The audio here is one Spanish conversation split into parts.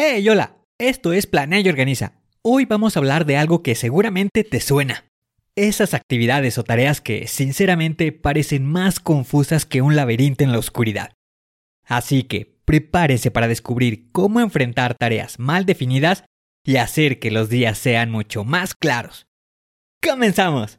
Hey, hola, esto es Planea y Organiza. Hoy vamos a hablar de algo que seguramente te suena. Esas actividades o tareas que, sinceramente, parecen más confusas que un laberinto en la oscuridad. Así que, prepárese para descubrir cómo enfrentar tareas mal definidas y hacer que los días sean mucho más claros. ¡Comenzamos!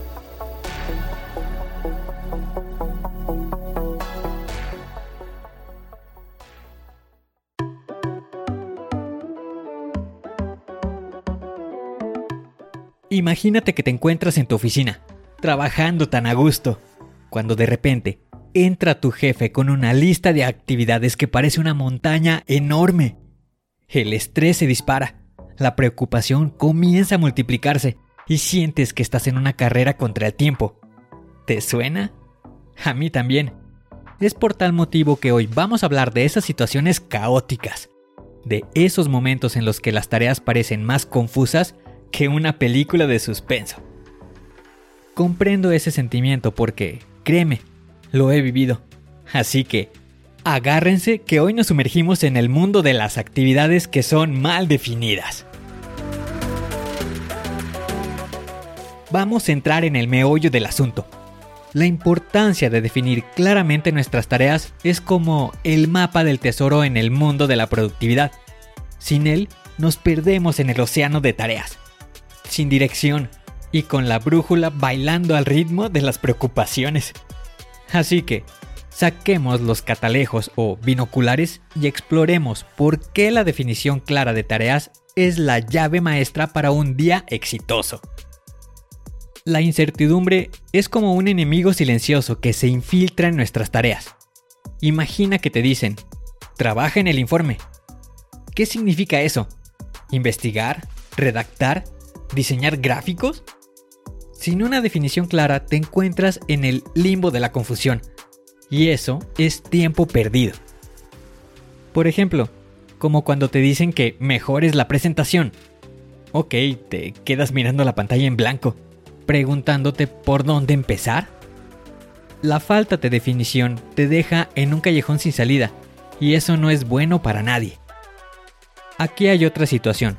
Imagínate que te encuentras en tu oficina, trabajando tan a gusto, cuando de repente entra tu jefe con una lista de actividades que parece una montaña enorme. El estrés se dispara, la preocupación comienza a multiplicarse y sientes que estás en una carrera contra el tiempo. ¿Te suena? A mí también. Es por tal motivo que hoy vamos a hablar de esas situaciones caóticas, de esos momentos en los que las tareas parecen más confusas que una película de suspenso. Comprendo ese sentimiento porque, créeme, lo he vivido. Así que, agárrense que hoy nos sumergimos en el mundo de las actividades que son mal definidas. Vamos a entrar en el meollo del asunto. La importancia de definir claramente nuestras tareas es como el mapa del tesoro en el mundo de la productividad. Sin él, nos perdemos en el océano de tareas sin dirección y con la brújula bailando al ritmo de las preocupaciones. Así que, saquemos los catalejos o binoculares y exploremos por qué la definición clara de tareas es la llave maestra para un día exitoso. La incertidumbre es como un enemigo silencioso que se infiltra en nuestras tareas. Imagina que te dicen, trabaja en el informe. ¿Qué significa eso? ¿Investigar? ¿Redactar? Diseñar gráficos? Sin una definición clara te encuentras en el limbo de la confusión, y eso es tiempo perdido. Por ejemplo, como cuando te dicen que mejores la presentación. Ok, te quedas mirando la pantalla en blanco, preguntándote por dónde empezar. La falta de definición te deja en un callejón sin salida, y eso no es bueno para nadie. Aquí hay otra situación,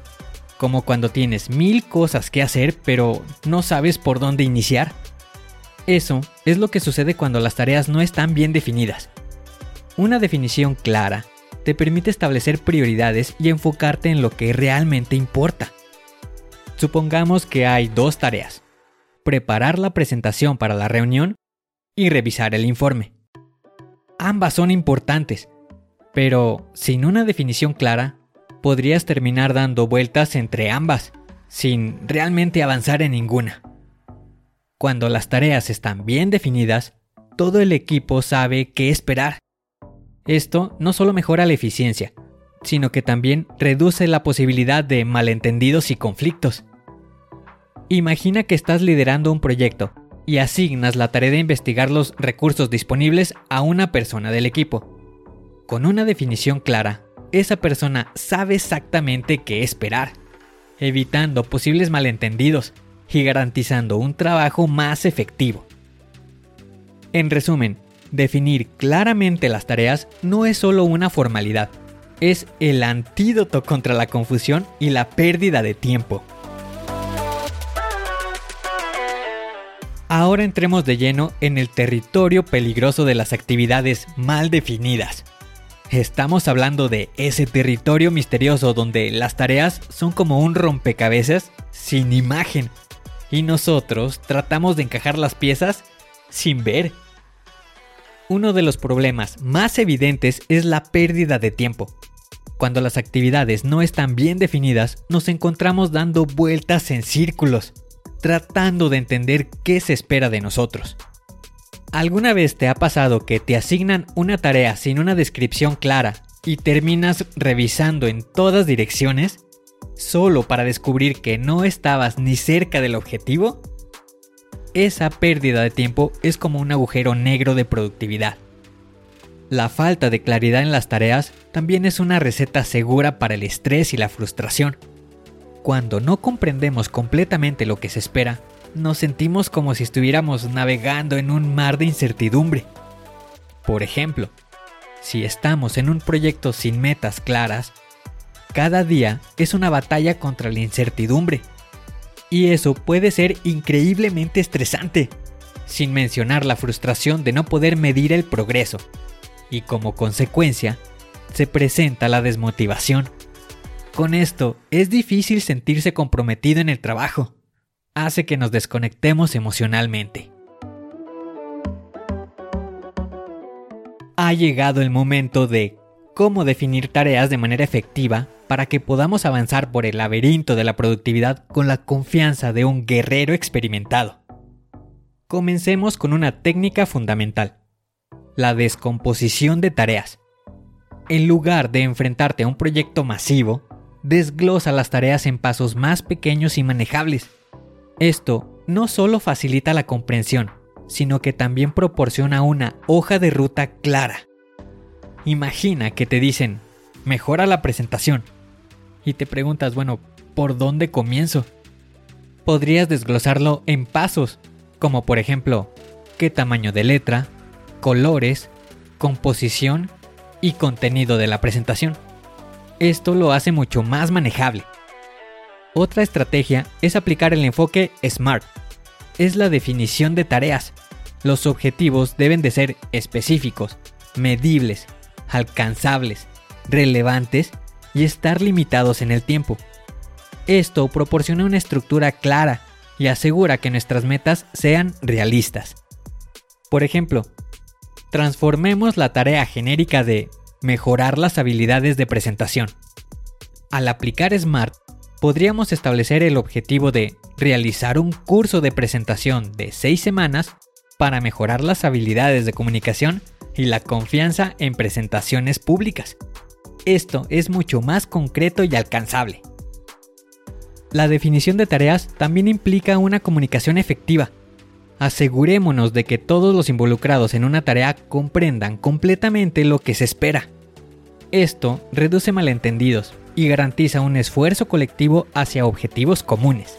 como cuando tienes mil cosas que hacer pero no sabes por dónde iniciar. Eso es lo que sucede cuando las tareas no están bien definidas. Una definición clara te permite establecer prioridades y enfocarte en lo que realmente importa. Supongamos que hay dos tareas. Preparar la presentación para la reunión y revisar el informe. Ambas son importantes, pero sin una definición clara podrías terminar dando vueltas entre ambas, sin realmente avanzar en ninguna. Cuando las tareas están bien definidas, todo el equipo sabe qué esperar. Esto no solo mejora la eficiencia, sino que también reduce la posibilidad de malentendidos y conflictos. Imagina que estás liderando un proyecto y asignas la tarea de investigar los recursos disponibles a una persona del equipo. Con una definición clara, esa persona sabe exactamente qué esperar, evitando posibles malentendidos y garantizando un trabajo más efectivo. En resumen, definir claramente las tareas no es solo una formalidad, es el antídoto contra la confusión y la pérdida de tiempo. Ahora entremos de lleno en el territorio peligroso de las actividades mal definidas. Estamos hablando de ese territorio misterioso donde las tareas son como un rompecabezas sin imagen y nosotros tratamos de encajar las piezas sin ver. Uno de los problemas más evidentes es la pérdida de tiempo. Cuando las actividades no están bien definidas, nos encontramos dando vueltas en círculos tratando de entender qué se espera de nosotros. ¿Alguna vez te ha pasado que te asignan una tarea sin una descripción clara y terminas revisando en todas direcciones solo para descubrir que no estabas ni cerca del objetivo? Esa pérdida de tiempo es como un agujero negro de productividad. La falta de claridad en las tareas también es una receta segura para el estrés y la frustración. Cuando no comprendemos completamente lo que se espera, nos sentimos como si estuviéramos navegando en un mar de incertidumbre. Por ejemplo, si estamos en un proyecto sin metas claras, cada día es una batalla contra la incertidumbre. Y eso puede ser increíblemente estresante, sin mencionar la frustración de no poder medir el progreso. Y como consecuencia, se presenta la desmotivación. Con esto, es difícil sentirse comprometido en el trabajo. Hace que nos desconectemos emocionalmente. Ha llegado el momento de cómo definir tareas de manera efectiva para que podamos avanzar por el laberinto de la productividad con la confianza de un guerrero experimentado. Comencemos con una técnica fundamental, la descomposición de tareas. En lugar de enfrentarte a un proyecto masivo, desglosa las tareas en pasos más pequeños y manejables. Esto no solo facilita la comprensión, sino que también proporciona una hoja de ruta clara. Imagina que te dicen, mejora la presentación. Y te preguntas, bueno, ¿por dónde comienzo? Podrías desglosarlo en pasos, como por ejemplo, qué tamaño de letra, colores, composición y contenido de la presentación. Esto lo hace mucho más manejable. Otra estrategia es aplicar el enfoque SMART. Es la definición de tareas. Los objetivos deben de ser específicos, medibles, alcanzables, relevantes y estar limitados en el tiempo. Esto proporciona una estructura clara y asegura que nuestras metas sean realistas. Por ejemplo, transformemos la tarea genérica de mejorar las habilidades de presentación. Al aplicar SMART, podríamos establecer el objetivo de realizar un curso de presentación de 6 semanas para mejorar las habilidades de comunicación y la confianza en presentaciones públicas. Esto es mucho más concreto y alcanzable. La definición de tareas también implica una comunicación efectiva. Asegurémonos de que todos los involucrados en una tarea comprendan completamente lo que se espera. Esto reduce malentendidos y garantiza un esfuerzo colectivo hacia objetivos comunes.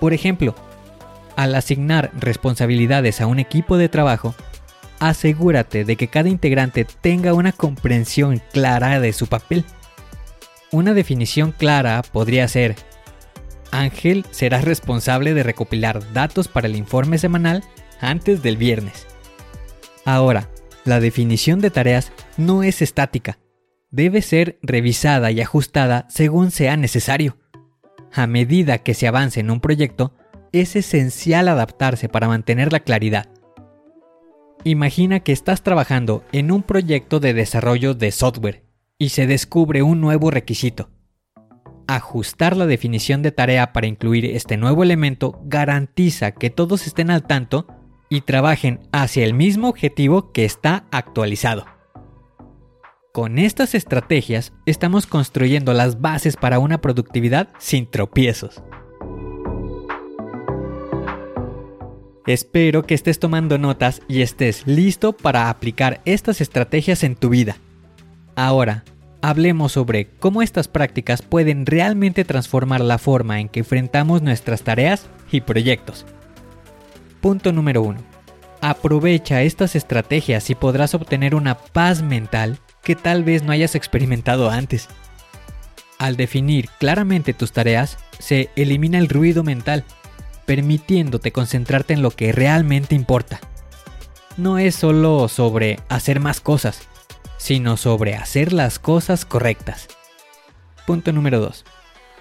Por ejemplo, al asignar responsabilidades a un equipo de trabajo, asegúrate de que cada integrante tenga una comprensión clara de su papel. Una definición clara podría ser, Ángel será responsable de recopilar datos para el informe semanal antes del viernes. Ahora, la definición de tareas no es estática, debe ser revisada y ajustada según sea necesario. A medida que se avance en un proyecto, es esencial adaptarse para mantener la claridad. Imagina que estás trabajando en un proyecto de desarrollo de software y se descubre un nuevo requisito. Ajustar la definición de tarea para incluir este nuevo elemento garantiza que todos estén al tanto y trabajen hacia el mismo objetivo que está actualizado. Con estas estrategias estamos construyendo las bases para una productividad sin tropiezos. Espero que estés tomando notas y estés listo para aplicar estas estrategias en tu vida. Ahora, hablemos sobre cómo estas prácticas pueden realmente transformar la forma en que enfrentamos nuestras tareas y proyectos. Punto número 1. Aprovecha estas estrategias y podrás obtener una paz mental que tal vez no hayas experimentado antes. Al definir claramente tus tareas, se elimina el ruido mental. permitiéndote concentrarte en lo que realmente importa. No es solo sobre hacer más cosas, sino sobre hacer las cosas correctas. Punto número 2.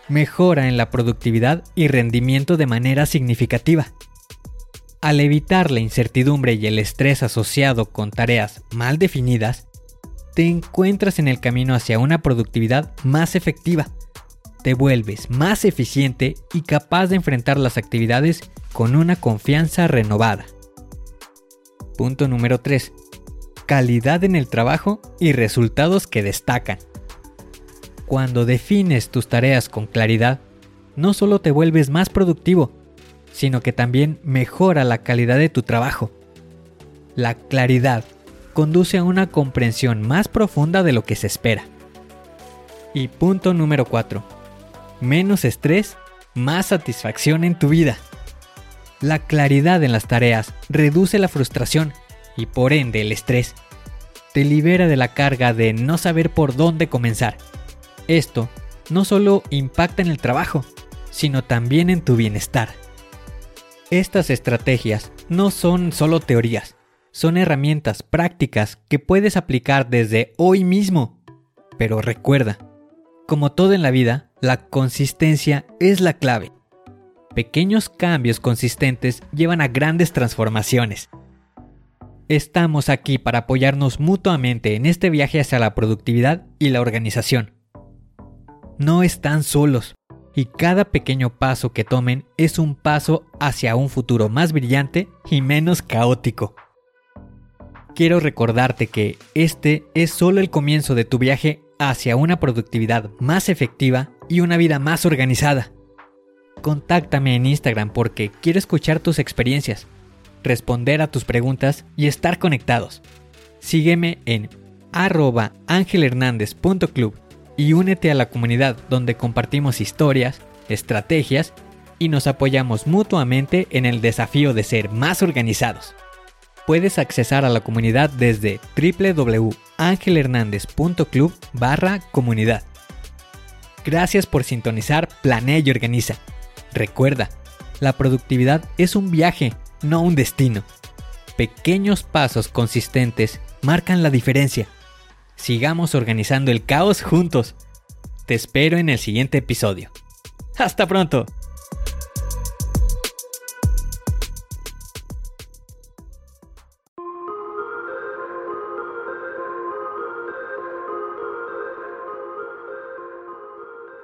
Mejora en la productividad y rendimiento de manera significativa. Al evitar la incertidumbre y el estrés asociado con tareas mal definidas, te encuentras en el camino hacia una productividad más efectiva. Te vuelves más eficiente y capaz de enfrentar las actividades con una confianza renovada. Punto número 3. Calidad en el trabajo y resultados que destacan. Cuando defines tus tareas con claridad, no solo te vuelves más productivo, sino que también mejora la calidad de tu trabajo. La claridad conduce a una comprensión más profunda de lo que se espera. Y punto número 4. Menos estrés, más satisfacción en tu vida. La claridad en las tareas reduce la frustración y por ende el estrés. Te libera de la carga de no saber por dónde comenzar. Esto no solo impacta en el trabajo, sino también en tu bienestar. Estas estrategias no son solo teorías, son herramientas prácticas que puedes aplicar desde hoy mismo. Pero recuerda, como todo en la vida, la consistencia es la clave. Pequeños cambios consistentes llevan a grandes transformaciones. Estamos aquí para apoyarnos mutuamente en este viaje hacia la productividad y la organización. No están solos, y cada pequeño paso que tomen es un paso hacia un futuro más brillante y menos caótico quiero recordarte que este es solo el comienzo de tu viaje hacia una productividad más efectiva y una vida más organizada. Contáctame en Instagram porque quiero escuchar tus experiencias, responder a tus preguntas y estar conectados. Sígueme en arroba angelhernandez.club y únete a la comunidad donde compartimos historias, estrategias y nos apoyamos mutuamente en el desafío de ser más organizados puedes accesar a la comunidad desde www.angelhernandez.club barra comunidad. Gracias por sintonizar Planea y Organiza. Recuerda, la productividad es un viaje, no un destino. Pequeños pasos consistentes marcan la diferencia. Sigamos organizando el caos juntos. Te espero en el siguiente episodio. Hasta pronto.